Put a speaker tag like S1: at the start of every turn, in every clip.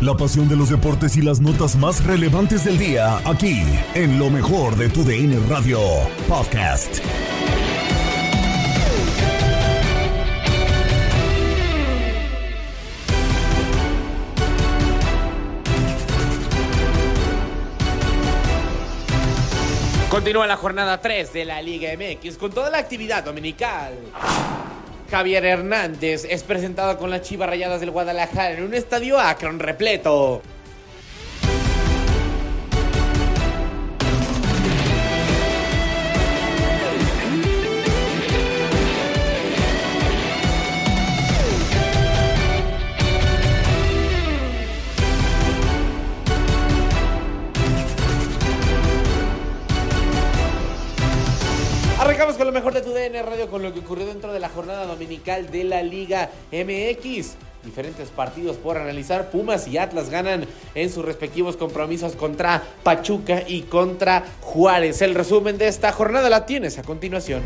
S1: La pasión de los deportes y las notas más relevantes del día, aquí, en lo mejor de tu DN Radio Podcast.
S2: Continúa la jornada 3 de la Liga MX con toda la actividad dominical. Javier Hernández es presentado con las Chivas Rayadas del Guadalajara en un estadio Akron repleto. Arrancamos con lo mejor de tu DN Radio con que ocurrió dentro de la jornada dominical de la Liga MX. Diferentes partidos por analizar. Pumas y Atlas ganan en sus respectivos compromisos contra Pachuca y contra Juárez. El resumen de esta jornada la tienes a continuación.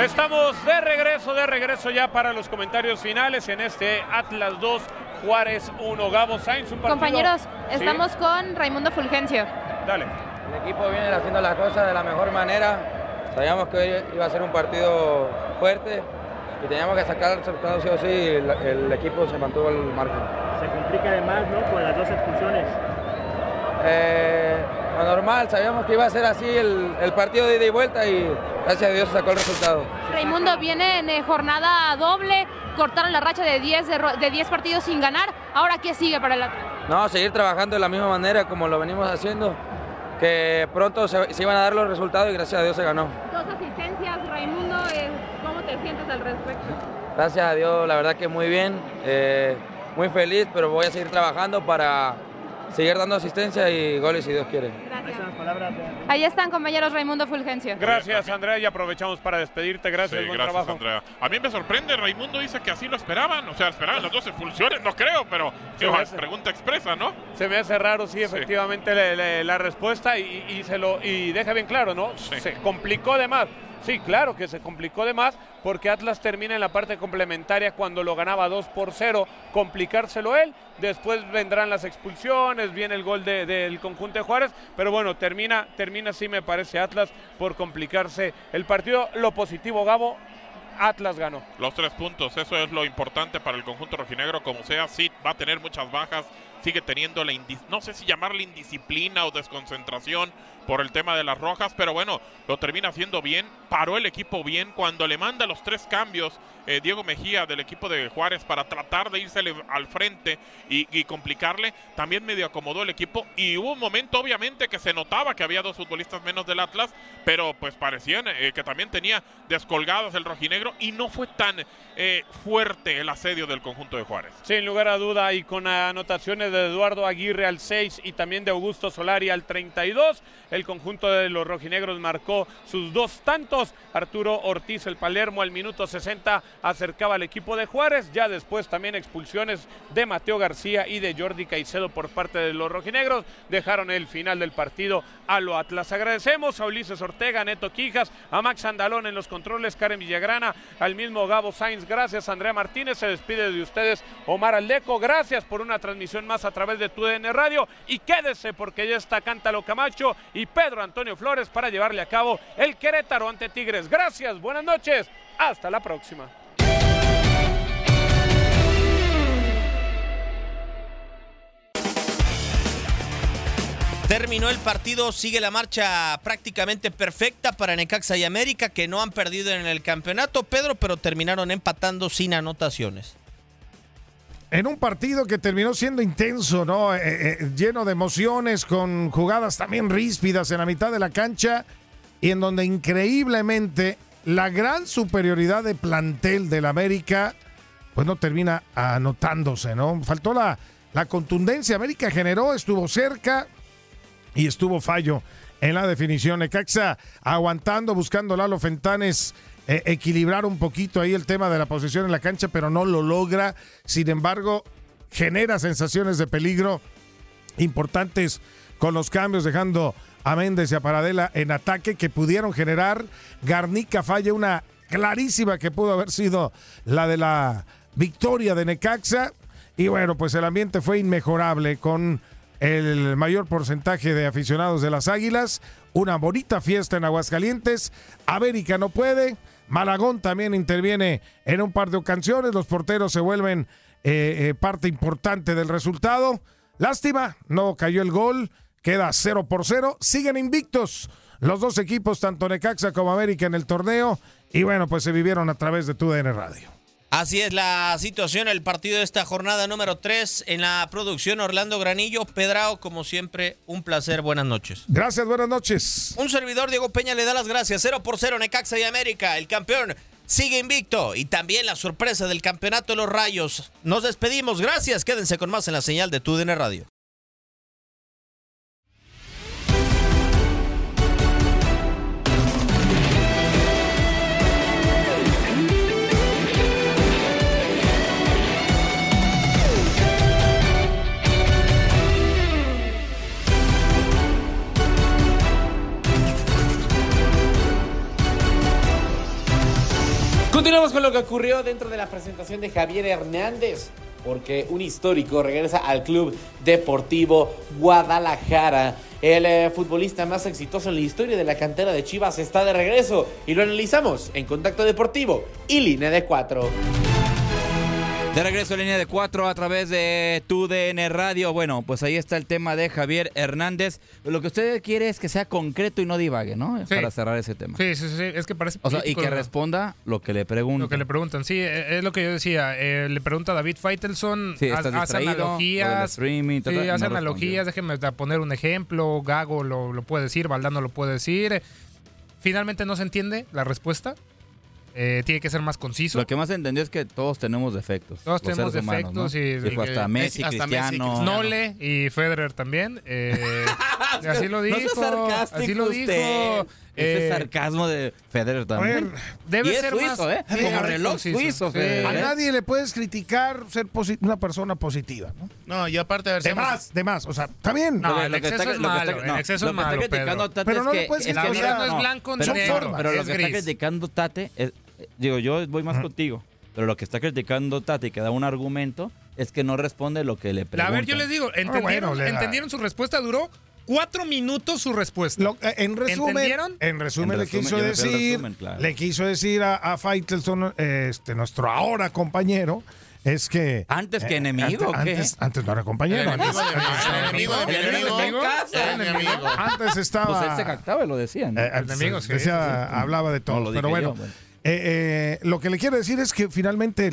S3: Estamos de regreso, de regreso ya para los comentarios finales en este Atlas 2, Juárez 1, Gabo Sainz. Un partido...
S4: Compañeros,
S3: Sí,
S4: estamos con Raimundo Fulgencio.
S3: Dale.
S5: El equipo viene haciendo las cosas de la mejor manera. Sabíamos que hoy iba a ser un partido fuerte y teníamos que sacar resultados sí o sí. y El, el equipo se mantuvo al margen.
S6: Se complica además, ¿no? Con las dos expulsiones.
S5: Eh, lo normal, sabíamos que iba a ser así el, el partido de ida y vuelta y gracias a Dios se sacó el resultado.
S4: Raimundo viene en jornada doble, cortaron la racha de 10 de, ro- de 10 partidos sin ganar. Ahora, ¿qué sigue para el Atlas?
S5: No, seguir trabajando de la misma manera como lo venimos haciendo, que pronto se, se iban a dar los resultados y gracias a Dios se ganó.
S4: Dos asistencias, Raimundo, eh, ¿cómo te sientes al respecto?
S5: Gracias a Dios, la verdad que muy bien, eh, muy feliz, pero voy a seguir trabajando para seguir dando asistencia y goles si Dios quiere.
S4: Gracias. Ahí están, compañeros, Raimundo Fulgencio.
S3: Gracias, Andrea, y aprovechamos para despedirte. Gracias,
S7: Sí,
S3: buen
S7: gracias,
S3: trabajo.
S7: Andrea. A mí me sorprende, Raimundo dice que así lo esperaban, o sea, esperaban las dos expulsiones, no creo, pero
S3: Sí, hace-
S7: pregunta expresa, ¿no?
S3: Se me hace raro, sí, efectivamente, le- le- la respuesta y, y se lo y deja bien claro, ¿no?
S7: Sí.
S3: Se complicó de más. Sí, claro que se complicó de más porque Atlas termina en la parte complementaria cuando lo ganaba 2 por 0, complicárselo él. Después vendrán las expulsiones, viene el gol de- del conjunto de Juárez, pero bueno, termina, termina sí me parece Atlas por complicarse el partido. Lo positivo, Gabo, Atlas ganó.
S7: Los tres puntos, eso es lo importante para el conjunto rojinegro, como sea, sí va a tener muchas bajas, sigue teniendo la, no sé si llamarle indisciplina o desconcentración por el tema de las rojas, pero bueno, lo termina haciendo bien, paró el equipo bien, cuando le manda los tres cambios eh, Diego Mejía del equipo de Juárez para tratar de irse al frente y, y complicarle, también medio acomodó el equipo y hubo un momento obviamente que se notaba que había dos futbolistas menos del Atlas, pero pues parecían eh, que también tenía descolgados el rojinegro y no fue tan eh, fuerte el asedio del conjunto de Juárez.
S3: Sin lugar a duda y con anotaciones de Eduardo Aguirre al 6 y también de Augusto Solari al 32, el conjunto de los rojinegros marcó sus dos tantos. Arturo Ortiz, el Palermo, al minuto 60 acercaba al equipo de Juárez. Ya después también expulsiones de Mateo García y de Jordi Caicedo por parte de los rojinegros dejaron el final del partido a lo Atlas. Agradecemos a Ulises Ortega, Neto Quijas, a Max Andalón en los controles, Karen Villagrana, al mismo Gabo Sainz. Gracias, Andrea Martínez. Se despide de ustedes Omar Aldeco. Gracias por una transmisión más a través de TUDN Radio. Y quédese porque ya está Cántalo Camacho y Pedro Antonio Flores para llevarle a cabo el Querétaro ante Tigres. Gracias, buenas noches. Hasta la próxima.
S8: Terminó el partido, sigue la marcha prácticamente perfecta para Necaxa y América, que no han perdido en el campeonato, Pedro, pero terminaron empatando sin anotaciones.
S9: En un partido que terminó siendo intenso, ¿no? Eh, eh, lleno de emociones, con jugadas también ríspidas en la mitad de la cancha, y en donde increíblemente la gran superioridad de plantel del América, pues no termina anotándose, ¿no? Faltó la, la contundencia. América generó, estuvo cerca y estuvo fallo en la definición. Necaxa aguantando, buscando Lalo Fentanes eh, equilibrar un poquito ahí el tema de la posición en la cancha, pero no lo logra. Sin embargo, genera sensaciones de peligro importantes con los cambios, dejando a Méndez y a Paradela en ataque que pudieron generar. Garnica falla una clarísima que pudo haber sido la de la victoria de Necaxa. Y bueno, pues el ambiente fue inmejorable con el mayor porcentaje de aficionados de las Águilas. Una bonita fiesta en Aguascalientes. América no puede. Malagón también interviene en un par de ocasiones. Los porteros se vuelven eh, eh, parte importante del resultado. Lástima, no cayó el gol. Queda 0 por 0. Siguen invictos los dos equipos, tanto Necaxa como América en el torneo. Y bueno, pues se vivieron a través de TUDN Radio.
S8: Así es la situación, el partido de esta jornada número 3 en la producción Orlando Granillo. Pedrao, como siempre, un placer. Buenas noches.
S9: Gracias, buenas noches.
S8: Un servidor, Diego Peña, le da las gracias. 0 por 0, Necaxa y América. El campeón sigue invicto. Y también la sorpresa del campeonato de los Rayos. Nos despedimos. Gracias. Quédense con más en la señal de TUDN Radio.
S2: Continuamos con lo que ocurrió dentro de la presentación de Javier Hernández, porque un histórico regresa al Club Deportivo Guadalajara. El eh, futbolista más exitoso en la historia de la cantera de Chivas está de regreso y lo analizamos en Contacto Deportivo y Línea de Cuatro.
S10: De regreso a línea de cuatro a través de tu DN Radio. Bueno, pues ahí está el tema de Javier Hernández. Lo que usted quiere es que sea concreto y no divague, ¿no?
S11: Sí.
S10: Para cerrar ese tema.
S11: Sí, sí, sí, es que parece
S10: O sea, y que
S11: ¿no?
S10: responda lo que le preguntan.
S11: Lo que le preguntan, sí, eh, es lo que yo decía. eh, le pregunta a David Faitelson,
S10: Sí, estás
S11: hace analogías.
S10: streaming,
S11: sí,
S10: no
S11: hace analogías, déjenme poner un ejemplo. Gago lo, lo puede decir, Valdano lo puede decir. Finalmente no se entiende la respuesta. Eh, tiene que ser más conciso.
S10: Lo que más entendió es que todos tenemos defectos.
S11: Todos tenemos
S10: seres humanos,
S11: defectos
S10: ¿no?
S11: y-
S10: Dijo hasta Messi,
S11: hasta Messi,
S10: Cristiano.
S11: Nole y Federer también. eh, así lo
S10: No
S11: dijo.
S10: sarcástico
S11: así lo
S10: usted. Ese
S11: eh,
S10: sarcasmo de Federer también.
S11: ver, debe
S10: y es
S11: ser
S10: suizo,
S11: más-
S10: ¿eh? Como
S11: a
S10: reloj suizo. Federer.
S9: A
S10: ¿eh?
S9: nadie le puedes criticar ser posi- una persona positiva, ¿no?
S12: No, y aparte, a ver,
S9: De
S12: seamos-
S9: más, de más. O sea, está bien.
S11: No,
S10: Lo que-
S11: el exceso
S10: está-
S11: es
S10: está-
S11: malo,
S10: no,
S11: el exceso
S10: lo
S11: es malo, Pedro.
S9: Pero no le puedes
S11: La
S9: criticar.
S11: vida no es blanco ni
S10: pero-
S11: negro.
S10: Pero lo que está criticando Tate, es- digo, yo voy más contigo, pero lo que está criticando Tate y que da un argumento es que no responde lo que le
S11: A
S10: preguntan.
S11: ver, yo les digo, ¿entendieron,
S9: bueno, le da-
S11: ¿entendieron su respuesta? Duró cuatro minutos su respuesta.
S9: Lo- eh, en resumen,
S11: ¿Entendieron?
S9: en resumen
S10: En
S9: le
S10: resumen,
S9: quiso decir,
S10: resumen, claro.
S9: le quiso decir a, a Faitelson, este, nuestro ahora compañero, es que
S10: ¿Antes que
S9: eh,
S10: enemigo o
S9: antes,
S10: qué?
S9: antes, antes no era compañero.
S12: El enemigo enemigo
S9: antes estaba.
S10: Pues él se jactaba y lo decía, ¿no?
S9: eh,
S11: enemigo, sí,
S9: decía-
S10: sí, sí.
S9: hablaba de todo.
S10: No,
S9: pero bueno,
S10: yo, bueno.
S9: eh, eh, lo que le quiero decir es que finalmente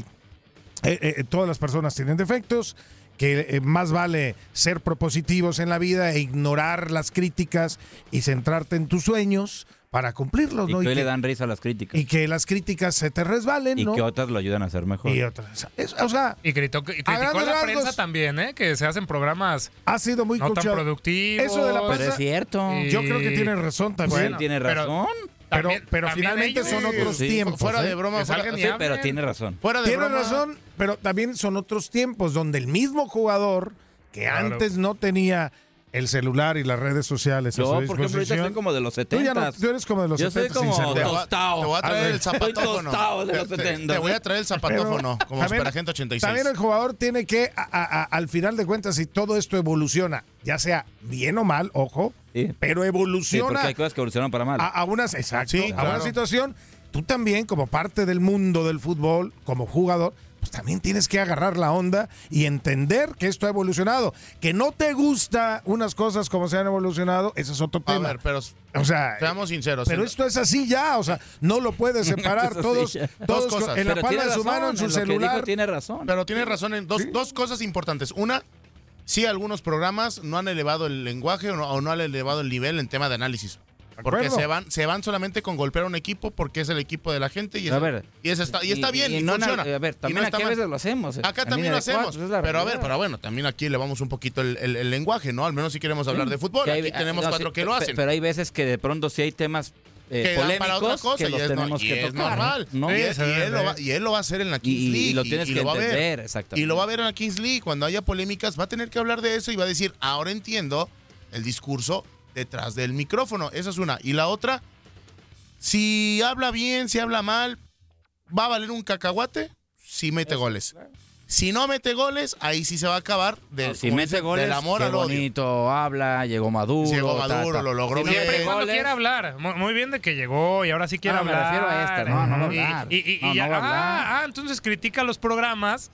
S9: eh, eh, todas las personas tienen defectos, que eh, más vale ser propositivos en la vida e ignorar las críticas y centrarte en tus sueños para cumplirlos,
S10: Y
S9: ¿no?
S10: que
S9: Y
S10: hoy le
S9: que,
S10: dan risa a las críticas.
S9: y que las críticas se te resbalen,
S10: Y
S9: ¿no?
S10: que otras lo ayudan a ser mejor.
S9: Y otras. Es- o sea,
S11: Y criticó, y
S9: A
S11: criticó a la
S9: rasgos-
S11: prensa también, ¿eh? Que se hacen programas
S9: ha sido muy
S11: no tan productivos.
S9: Eso de la
S10: Pero
S9: prensa-
S10: es cierto.
S11: Y-
S9: Yo creo que tiene razón también.
S10: Sí, tiene
S11: pero-
S10: razón.
S9: pero,
S11: También-
S9: pero
S11: también
S9: finalmente
S11: ellos-
S9: son otros
S10: Sí.
S9: tiempos.
S12: Fuera
S9: ¿eh?
S12: de broma,
S11: Que
S12: fuera, sí,
S10: pero tiene razón.
S12: fuera de
S9: Tiene
S12: broma.
S9: razón, pero también son otros tiempos donde el mismo jugador que
S11: Claro.
S9: antes no tenía el celular y las redes sociales
S10: Yo, por ejemplo, ahorita soy como de los
S9: Tú,
S10: 70.
S9: ya no- tú eres como de los
S10: Yo soy
S9: 70 sin
S10: como
S9: celular.
S12: Te voy a-
S10: tostado.
S12: Te voy a traer el zapatófono.
S10: tostado de los
S12: Te- te-
S10: 70.
S12: Te voy a traer el zapatófono, como
S9: también-
S12: Super Agente 86.
S9: También el jugador tiene que, a- a- a- al final de cuentas, si todo esto evoluciona, ya sea bien o mal, ojo,
S10: Sí.
S9: pero
S10: Sí,
S9: evoluciona
S10: porque hay cosas que evolucionan para mal.
S9: a, a unas, exacto,
S12: Sí,
S9: a una
S12: claro.
S9: situación, tú también como parte del mundo del fútbol, como jugador, pues también tienes que agarrar la onda y entender que esto ha evolucionado. Que no te gusta unas cosas como se han evolucionado, ese es otro
S12: A
S9: tema.
S12: ver, pero
S9: o sea,
S12: seamos sinceros.
S9: pero esto es así ya, o sea, no lo puedes separar todos,
S12: Dos cosas.
S9: en la
S10: Pero
S9: palma de su
S10: razón,
S9: mano, en su celular.
S10: dijo tiene razón.
S12: Pero tiene razón en dos, dos cosas importantes. Una, sí, algunos programas no han elevado el lenguaje o no, o no han elevado el nivel en tema de análisis. Porque se van, se van solamente con golpear a un equipo porque es el equipo de la gente y,
S10: A
S12: es-
S10: ver.
S12: y, es- está, y está bien, y,
S10: no
S12: funciona.
S10: A ver,
S12: Y
S10: también
S12: no está
S10: aquí a veces lo hacemos. eh,
S12: Acá también lo hacemos.
S10: cuatro,
S12: Pero a ver, pero bueno, también aquí elevamos un poquito el, el- el lenguaje, ¿no? Al menos si queremos hablar
S10: Sí.
S12: de fútbol.
S10: Hay-
S12: Aquí tenemos
S10: no,
S12: cuatro
S10: sí,
S12: que lo hacen.
S10: Pero hay veces que de pronto sí hay temas eh,
S12: que
S10: polémicos
S12: para otra cosa
S10: que
S12: y
S10: los
S12: es,
S10: tenemos
S12: y
S10: que
S12: es
S10: tocar.
S12: normal.
S10: ¿no?
S12: Y, él, y lo va, y él lo va a hacer en la Kings
S10: Y- y
S12: League.
S10: lo tienes que
S12: lo va a ver.
S10: entender, exactamente.
S12: Y lo va a ver en la Kings League. Cuando haya polémicas, va a tener que hablar de eso y va a decir, ahora entiendo el discurso detrás del micrófono. Esa es una. Y la otra, si habla bien, si habla mal, ¿va a valer un cacahuate? Si mete goles. Si no mete goles, ahí sí se va a acabar del,
S10: Si mete goles,
S12: del amor
S10: qué
S12: al odio.
S10: bonito habla, llegó Maduro.
S12: Llegó Maduro,
S10: ta.
S12: lo logró
S10: Si
S12: bien.
S11: Siempre cuando
S10: goles,
S11: quiera hablar. Muy, bien de que llegó y ahora sí quiere
S10: Ah, me
S11: hablar.
S10: refiero a esta, no, no va a
S11: Y-
S10: hablar.
S11: Y, y- y
S10: No,
S11: ya-
S10: no va a hablar.
S11: ah, ah, entonces critica los programas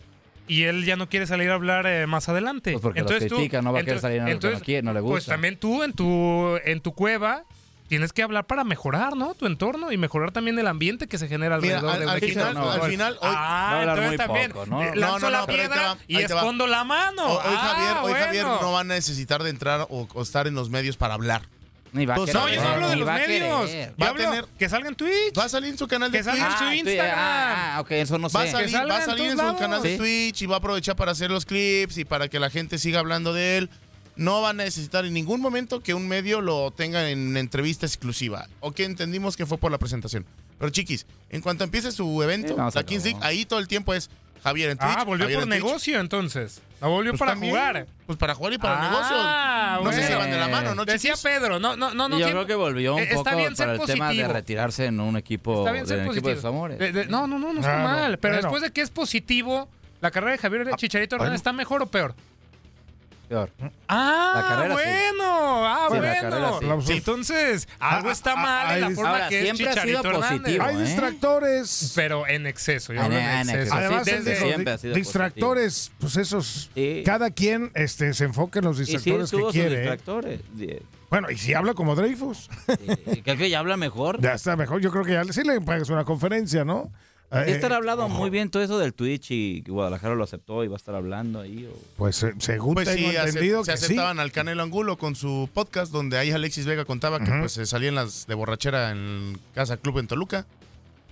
S11: y él ya no quiere salir a hablar eh, más adelante.
S10: Pues porque los
S11: entonces tú-
S10: critica, no va a querer salir algo que no quiere, no le
S11: Pues
S10: gusta.
S11: también tú en tu, en tu cueva tienes que hablar para mejorar, ¿no? Tu entorno y mejorar también el ambiente que se genera
S12: Mira,
S11: alrededor
S12: al-
S11: de un
S12: al
S11: equipo
S12: final-
S11: de
S12: al final, hoy-
S10: a
S11: Ah,
S10: hablar
S11: entonces también
S10: poco, ¿no?
S12: No,
S11: lanzo
S12: no,
S11: la
S12: no,
S11: piedra
S12: va,
S11: y
S12: va.
S11: escondo la mano.
S12: Hoy, hoy
S11: Ah,
S12: Javier, hoy
S11: bueno.
S12: Javier no va a necesitar de entrar o, o estar en los medios para hablar.
S10: Ni va a
S12: No,
S10: querer,
S11: No, yo no hablo de los
S10: va
S11: medios.
S10: querer.
S11: Yo
S12: Va a tener-
S11: que salga en Twitch.
S12: Va a salir en su canal de
S11: Que salga
S12: Twitch.
S11: en su
S10: Ah, tú-
S11: Instagram.
S10: Ah, ok, eso no sé.
S12: Va a salir,
S11: salga
S12: va a
S11: en
S12: salir en su canal de
S10: Sí.
S12: Twitch y va a aprovechar para hacer los clips y para que la gente siga hablando de él. No va a necesitar en ningún momento que un medio lo tenga en entrevista exclusiva. O que entendimos que fue por la presentación. Pero chiquis, en cuanto empiece su evento,
S10: Sí, no,
S12: la Kings
S10: acabó.
S12: League, ahí todo el tiempo es Javier en Twitch.
S11: Ah, volvió
S12: Javier
S11: por
S12: en Twitch.
S11: negocio entonces. No volvió
S12: Pues
S11: para
S12: también,
S11: jugar.
S12: Pues para jugar y para
S11: ah,
S12: negocio. No sé si
S11: bueno.
S12: van de la mano, ¿no,
S11: Decía
S12: chiquis?
S11: Pedro, no, no, no, no.
S10: Y yo creo que volvió un
S11: Eh, está
S10: poco
S11: bien ser
S10: para el tema de
S11: positivo.
S10: retirarse en un equipo,
S11: Está bien
S10: en
S11: ser
S10: equipo de sus
S11: positivo.
S10: amores.
S11: De- de- no, no, no, no está mal. Pero
S9: bueno.
S11: después de que es positivo, ¿la carrera de Javier Chicharito Hernández está mejor o peor?
S10: Peor.
S11: Ah,
S10: La carrera sí.
S11: bueno, ah,
S10: Sí, la
S11: bueno.
S10: carrera sí.
S11: Entonces, algo
S9: Ah,
S11: está
S9: ah,
S11: mal
S9: ah,
S11: en la forma
S10: Ahora,
S11: que es
S10: siempre ha sido
S11: Chicharito
S10: positivo,
S9: Hay
S10: ¿eh?
S9: distractores.
S11: Pero en exceso, yo
S10: En-
S11: hablo en
S10: en
S11: exceso.
S9: Además,
S10: desde siempre sido
S9: distractores, pues esos,
S10: Sí.
S9: cada quien este, se enfoca en los distractores que quiere. ¿eh?
S10: distractores.
S9: Bueno, y si habla como Dreyfus,
S10: Sí, Creo que ya habla mejor.
S9: ya está mejor. Yo creo que ya sí le pagas una conferencia, ¿no? Eh,
S10: Ya estar hablando muy bien todo eso del Twitch y que Guadalajara lo aceptó y va a estar hablando ahí. o-
S9: Pues eh, según
S12: Pues
S9: tengo
S12: sí, ace-
S9: entendido
S12: se
S9: sí.
S12: aceptaban al Canelo Angulo con su podcast donde ahí Alexis Vega contaba que pues se salían las de borrachera en Casa Club en Toluca.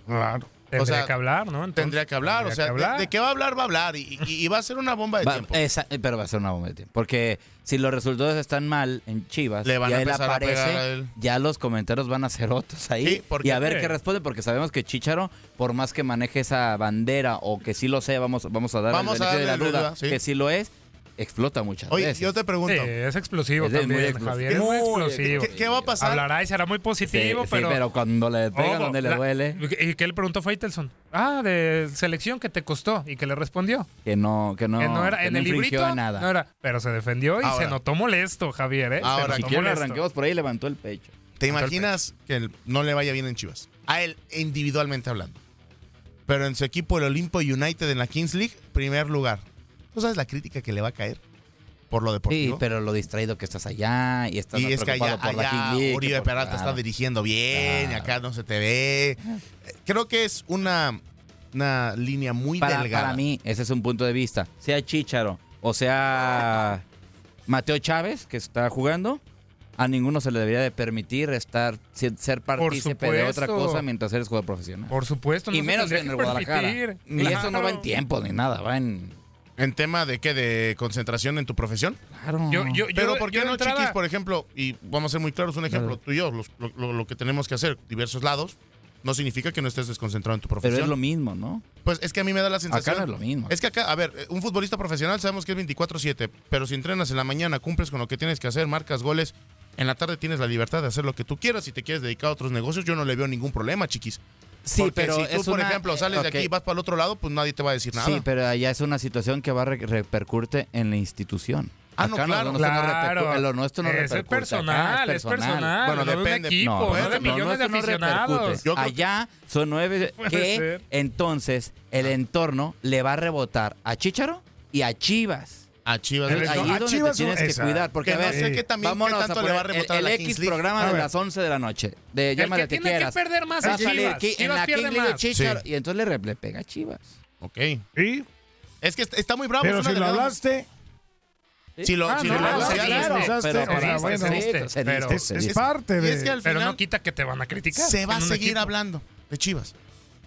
S9: Claro.
S11: Tendría
S12: o sea,
S11: que hablar, ¿no? Entonces,
S12: Tendría que hablar, o sea, de-. De, qué va a hablar, va a hablar y, y- y va a ser una bomba de
S10: Va-
S12: tiempo.
S10: esa- pero va a ser una bomba de tiempo. Porque si los resultados están mal en Chivas
S12: Le van
S10: y
S12: a
S10: él aparece,
S12: pegar a él.
S10: ya los comentarios van a ser otros ahí.
S12: Sí, porque-
S10: y a ver qué responde, porque sabemos que Chicharo, por más que maneje esa bandera o que sí lo sea, vamos, vamos a dar
S12: Vamos
S10: el
S12: a
S10: beneficio de la
S12: darle
S10: duda,
S12: duda, sí.
S10: que sí lo es, explota muchas
S12: Oye,
S10: veces.
S12: yo te pregunto,
S11: Sí, es explosivo
S10: Es de muy
S11: también,
S10: explosivo.
S11: Javier. Es muy explosivo.
S12: ¿qué, qué va a pasar?
S11: Hablará y será muy
S10: Sí,
S11: positivo,
S10: sí,
S11: pero...
S10: cuando le pega
S11: Ojo,
S10: donde le
S11: la-
S10: duele,
S11: ¿Y qué le preguntó Faitelson? Ah, de selección que te costó y que le respondió.
S10: que no, que no,
S11: que no era
S10: que
S11: en
S10: no
S11: el librito.
S10: nada.
S11: No era, pero se defendió y
S12: Ahora.
S11: se notó molesto, Javier, ¿eh? Se
S12: Ahora,
S11: notó
S10: si quiere arranquemos por ahí, levantó el pecho.
S12: ¿Te imaginas que él no le vaya bien en Chivas? A él individualmente hablando. Pero en su equipo, el Olimpo United en la Kings League, primer lugar. ¿Tú sabes la crítica que le va a caer por lo
S10: Sí,
S12: deportivo?
S10: pero lo distraído que estás allá y estás
S12: y es que allá,
S10: por la
S12: allá
S10: King que
S12: Oribe
S10: por-
S12: Peralta
S10: claro.
S12: está dirigiendo bien, y acá no se te ve. Creo que es una, una línea muy
S10: para,
S12: delgada.
S10: para mí, ese es un punto de vista. Sea Chicharo o sea Mateo Chávez, que está jugando, a ninguno se le debería de permitir estar ser partícipe de otra cosa mientras eres jugador profesional.
S11: Por supuesto, no
S10: y menos en el Guadalajara.
S11: permitir.
S10: Y eso no va en tiempo ni nada, va en...
S12: ¿En tema de qué? ¿De concentración en tu profesión?
S10: Claro.
S11: Yo, yo,
S12: Pero
S11: yo-
S12: ¿por qué no,
S11: entrada-
S12: chiquis? Por ejemplo, y vamos a ser muy claros, un ejemplo,
S10: Claro.
S12: tú y yo, los- lo, lo- lo que tenemos que hacer, diversos lados, no significa que no estés desconcentrado en tu
S10: Pero
S12: profesión.
S10: es lo mismo, ¿no?
S12: Pues es que a mí me da la sensación.
S10: Acá no es lo mismo.
S12: Es que acá, a ver, un futbolista profesional sabemos que es 24-7, pero si entrenas en la mañana, cumples con lo que tienes que hacer, marcas goles, en la tarde tienes la libertad de hacer lo que tú quieras. Si te quieres dedicar a otros negocios, yo no le veo ningún problema, chiquis.
S10: Sí,
S12: Porque
S10: pero
S12: si tú,
S10: es
S12: por
S10: una-
S12: ejemplo, sales
S10: ok.
S12: de aquí y vas para el otro lado, pues nadie te va a decir nada.
S10: Sí, pero allá es una situación que va a re- repercute en la institución.
S12: Ah, no,
S10: Acá
S12: claro.
S10: lo nuestro no
S11: Claro.
S10: repercute- lo nuestro no
S11: Es
S10: repercute. acá
S11: personal, es personal.
S12: Bueno,
S11: no de un
S12: depende.
S11: equipo,
S10: No,
S11: no,
S12: puede
S11: de millones de
S10: no
S11: aficionados.
S12: Yo
S10: Allá son nueve que
S11: ser.
S10: entonces el entorno le va a rebotar a Chícharo y a Chivas.
S12: A Chivas.
S9: El-
S10: Ahí
S9: a
S10: es donde
S9: Chivas,
S10: te tienes que
S9: esa.
S10: cuidar. Porque,
S12: Que
S10: a
S12: no
S10: ver,
S12: sé qué también, qué tanto
S10: a
S12: le va a rebotar a
S10: el,
S12: la
S10: el
S12: Kings
S10: X
S12: League.
S10: programa
S9: A
S10: de las 11 de la noche. De
S11: El
S10: llámale
S11: que
S10: que
S11: tiene que perder más
S10: Va a
S11: es
S10: salir
S11: Chivas.
S10: en
S11: Chivas
S10: la
S11: pierde
S10: King League
S11: más.
S10: Chícharo
S12: Sí.
S10: y entonces le, re- le pega a Chivas.
S12: Ok.
S9: ¿Y?
S12: Es que está- muy bravo.
S9: Pero si lo hablaste,
S12: Si lo,
S11: Ah,
S12: si
S11: no,
S12: lo negociaste,
S9: claro,
S10: Pero
S9: bueno,
S11: pero-
S9: es, parte de...
S12: es que al
S11: Pero no quita que te van a criticar.
S12: se va a seguir
S11: equipo.
S12: hablando de Chivas.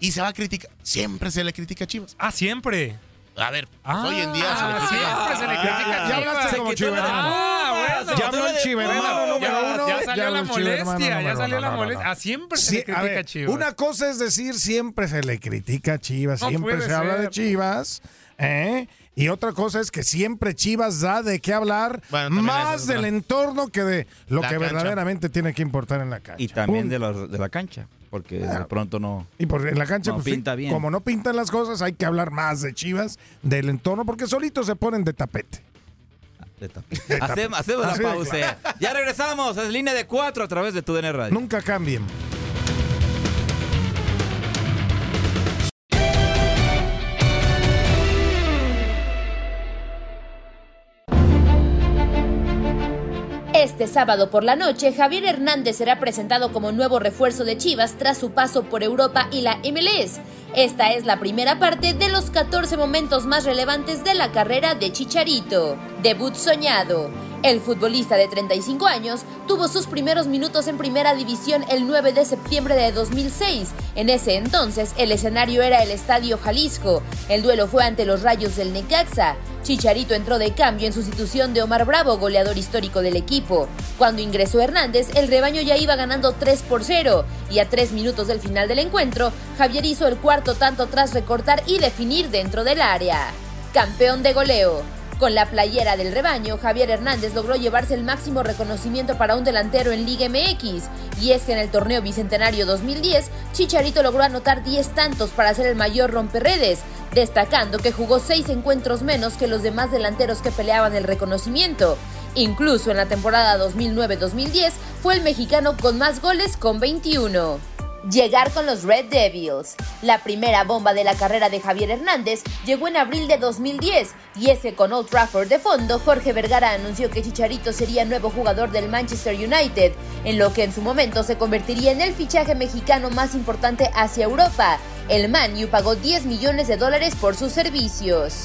S12: Y se va a criticar. Siempre se le critica a Chivas.
S11: Ah, siempre.
S12: A ver, pues,
S11: Ah,
S12: hoy en día se le critica.
S11: siempre se le critica
S9: ya-
S11: a
S9: ya
S11: Chivas.
S9: hablaste como chivermano.
S11: Ah, bueno.
S9: Ya habló el chivermano número
S11: ya-
S9: uno.
S11: Ya salió la molestia, ya salió la
S9: No, no, no.
S11: molestia. Ah, siempre se le
S9: a
S11: critica
S9: ver,
S11: a Chivas.
S9: una cosa es decir siempre se le critica a Chivas,
S11: No
S9: siempre se habla de Chivas. ¿eh? Y otra cosa es que siempre Chivas da de qué hablar más
S12: es
S9: del entorno que de lo
S12: La
S9: que
S12: cancha.
S9: verdaderamente tiene que importar en la cancha.
S10: Y también de la, de la cancha, porque de pronto no.
S9: Y por en la cancha,
S10: No
S9: pues, sí,
S10: bien.
S9: como no pintan las cosas, hay que hablar más de Chivas, del entorno, porque solitos se ponen de tapete.
S10: Hacemos, hacemos la
S9: de
S10: pausa.
S9: claro.
S10: Ya regresamos. Es línea de cuatro a través de tu DN Radio.
S9: Nunca cambien.
S13: Este sábado por la noche, Javier Hernández será presentado como nuevo refuerzo de Chivas tras su paso por Europa y la MLS. Esta es la primera parte de los 14 momentos más relevantes de la carrera de Chicharito. Debut soñado. El futbolista de 35 años tuvo sus primeros minutos en primera división el 9 de septiembre de 2006. En ese entonces, el escenario era el Estadio Jalisco. El duelo fue ante los Rayos del Necaxa. Chicharito entró de cambio en sustitución de Omar Bravo, goleador histórico del equipo. Cuando ingresó Hernández, el rebaño ya iba ganando 3 por 0 y a 3 minutos del final del encuentro, Javier hizo el cuarto tanto tras recortar y definir dentro del área. Campeón de goleo. Con la playera del rebaño, Javier Hernández logró llevarse el máximo reconocimiento para un delantero en Liga MX, y es que en el torneo Bicentenario 2010, Chicharito logró anotar 10 tantos para ser el mayor romperredes, destacando que jugó 6 encuentros menos que los demás delanteros que peleaban el reconocimiento. Incluso en la temporada 2009-2010 fue el mexicano con más goles con 21. Llegar con los Red Devils. La primera bomba de la carrera de Javier Hernández llegó en abril de 2010 y es que con Old Trafford de fondo, Jorge Vergara anunció que Chicharito sería nuevo jugador del Manchester United, en lo que en su momento se convertiría en el fichaje mexicano más importante hacia Europa. El Man U pagó 10 millones de dólares por sus servicios.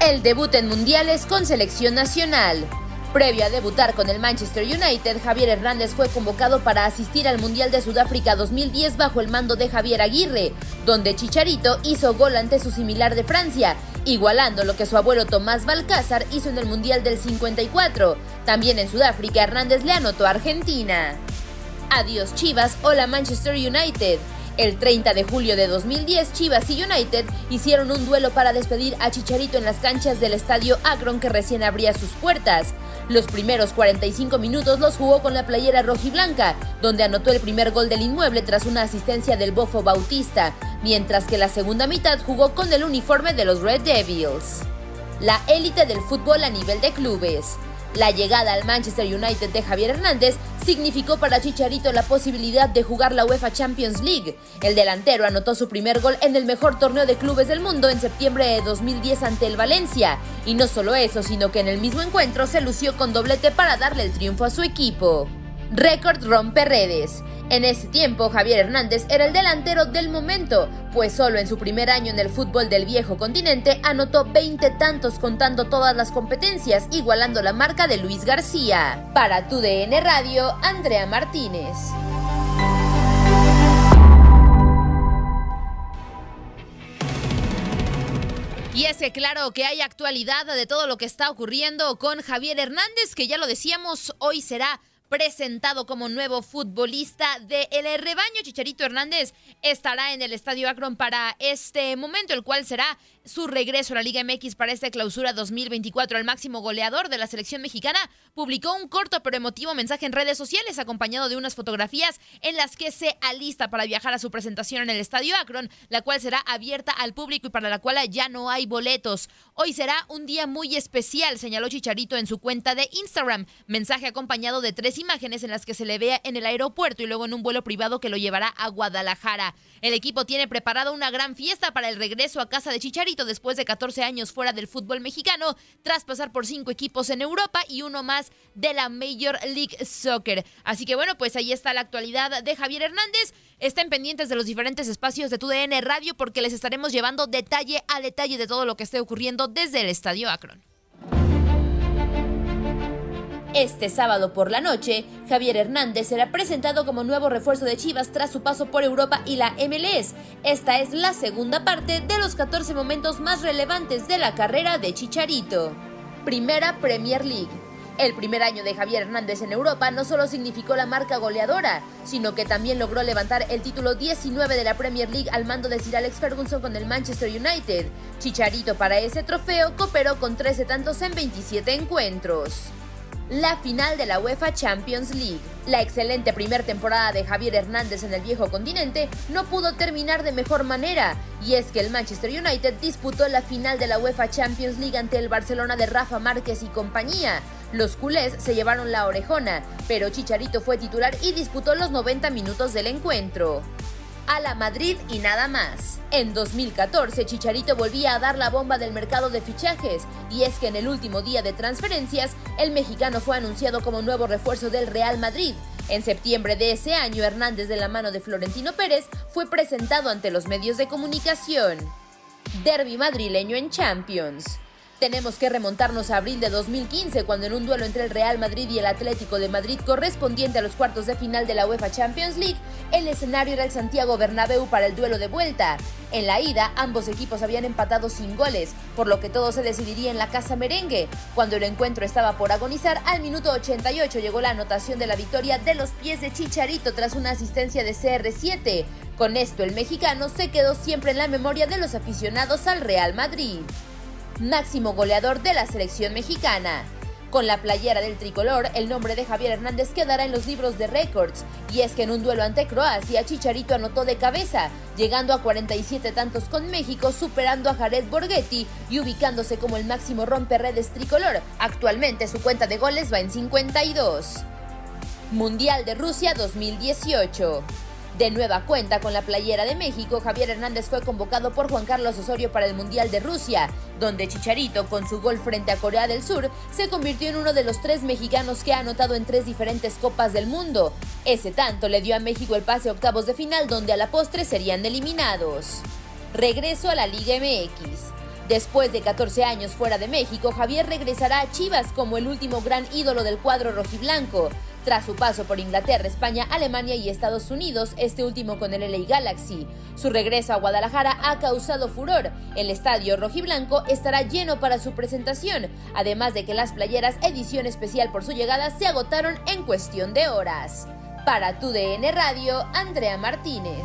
S13: El debut en mundiales con selección nacional. Previo a debutar con el Manchester United, Javier Hernández fue convocado para asistir al Mundial de Sudáfrica 2010 bajo el mando de Javier Aguirre, donde Chicharito hizo gol ante su similar de Francia, igualando lo que su abuelo Tomás Balcázar hizo en el Mundial del 54. También en Sudáfrica, Hernández le anotó a Argentina. Adiós Chivas, hola Manchester United. El 30 de julio de 2010, Chivas y United hicieron un duelo para despedir a Chicharito en las canchas del estadio Akron que recién abría sus puertas. Los primeros 45 minutos los jugó con la playera rojiblanca, donde anotó el primer gol del inmueble tras una asistencia del Bofo Bautista, mientras que la segunda mitad jugó con el uniforme de los Red Devils. La élite del fútbol a nivel de clubes. La llegada al Manchester United de Javier Hernández significó para Chicharito la posibilidad de jugar la UEFA Champions League. El delantero anotó su primer gol en el mejor torneo de clubes del mundo en septiembre de 2010 ante el Valencia. Y no solo eso, sino que en el mismo encuentro se lució con doblete para darle el triunfo a su equipo. Récord rompe redes. En ese tiempo, Javier Hernández era el delantero del momento, pues solo en su primer año en el fútbol del viejo continente anotó 20 tantos contando todas las competencias, igualando la marca de Luis García. Para tu DN Radio, Andrea Martínez.
S4: Y es claro que hay actualidad de todo lo que está ocurriendo con Javier Hernández, que ya lo decíamos, hoy será presentado como nuevo futbolista de El Rebaño. Chicharito Hernández estará en el Estadio Akron para este momento, el cual será su regreso a la Liga MX para esta clausura 2024. El máximo goleador de la selección mexicana publicó un corto pero emotivo mensaje en redes sociales acompañado de unas fotografías en las que se alista para viajar a su presentación en el Estadio Akron, la cual será abierta al público y para la cual ya no hay boletos. Hoy será un día muy especial, señaló Chicharito en su cuenta de Instagram. Mensaje acompañado de tres imágenes en las que se le vea en el aeropuerto y luego en un vuelo privado que lo llevará a Guadalajara. El equipo tiene preparado una gran fiesta para el regreso a casa de Chicharito después de 14 años fuera del fútbol mexicano, tras pasar por cinco equipos en Europa y uno más de la Major League Soccer. Así que bueno, pues ahí está la actualidad de Javier Hernández. Estén pendientes de los diferentes espacios de TUDN Radio porque les estaremos llevando detalle a detalle de todo lo que esté ocurriendo desde el Estadio Akron.
S13: Este sábado por la noche, Javier Hernández será presentado como nuevo refuerzo de Chivas tras su paso por Europa y la MLS. Esta es la segunda parte de los 14 momentos más relevantes de la carrera de Chicharito. Primera Premier League. El primer año de Javier Hernández en Europa no solo significó la marca goleadora, sino que también logró levantar el título 19 de la Premier League al mando de Sir Alex Ferguson con el Manchester United. Chicharito para ese trofeo cooperó con 13 tantos en 27 encuentros la final de la UEFA Champions League. La excelente primer temporada de Javier Hernández en el viejo continente no pudo terminar de mejor manera, y es que el Manchester United disputó la final de la UEFA Champions League ante el Barcelona de Rafa Márquez y compañía. Los culés se llevaron la orejona, pero Chicharito fue titular y disputó los 90 minutos del encuentro a la Madrid y nada más. En 2014, Chicharito volvía a dar la bomba del mercado de fichajes, y es que en el último día de transferencias, el mexicano fue anunciado como nuevo refuerzo del Real Madrid. En septiembre de ese año, Hernández de la mano de Florentino Pérez fue presentado ante los medios de comunicación. Derby madrileño en Champions. Tenemos que remontarnos a abril de 2015, cuando en un duelo entre el Real Madrid y el Atlético de Madrid correspondiente a los cuartos de final de la UEFA Champions League, el escenario era el Santiago Bernabéu para el duelo de vuelta. En la ida, ambos equipos habían empatado sin goles, por lo que todo se decidiría en la casa merengue. Cuando el encuentro estaba por agonizar, al minuto 88 llegó la anotación de la victoria de los pies de Chicharito tras una asistencia de CR7. Con esto, el mexicano se quedó siempre en la memoria de los aficionados al Real Madrid máximo goleador de la selección mexicana. Con la playera del tricolor, el nombre de Javier Hernández quedará en los libros de récords, y es que en un duelo ante Croacia, Chicharito anotó de cabeza, llegando a 47 tantos con México, superando a Jared Borghetti y ubicándose como el máximo romperredes tricolor. Actualmente su cuenta de goles va en 52. Mundial de Rusia 2018. De nueva cuenta con la playera de México, Javier Hernández fue convocado por Juan Carlos Osorio para el Mundial de Rusia, donde Chicharito, con su gol frente a Corea del Sur, se convirtió en uno de los tres mexicanos que ha anotado en tres diferentes Copas del Mundo. Ese tanto le dio a México el pase a octavos de final, donde a la postre serían eliminados. Regreso a la Liga MX. Después de 14 años fuera de México, Javier regresará a Chivas como el último gran ídolo del cuadro rojiblanco. Tras su paso por Inglaterra, España, Alemania y Estados Unidos, este último con el LA Galaxy. Su regreso a Guadalajara ha causado furor. El estadio rojiblanco estará lleno para su presentación, además de que las playeras edición especial por su llegada se agotaron en cuestión de horas. Para tu DN Radio, Andrea Martínez.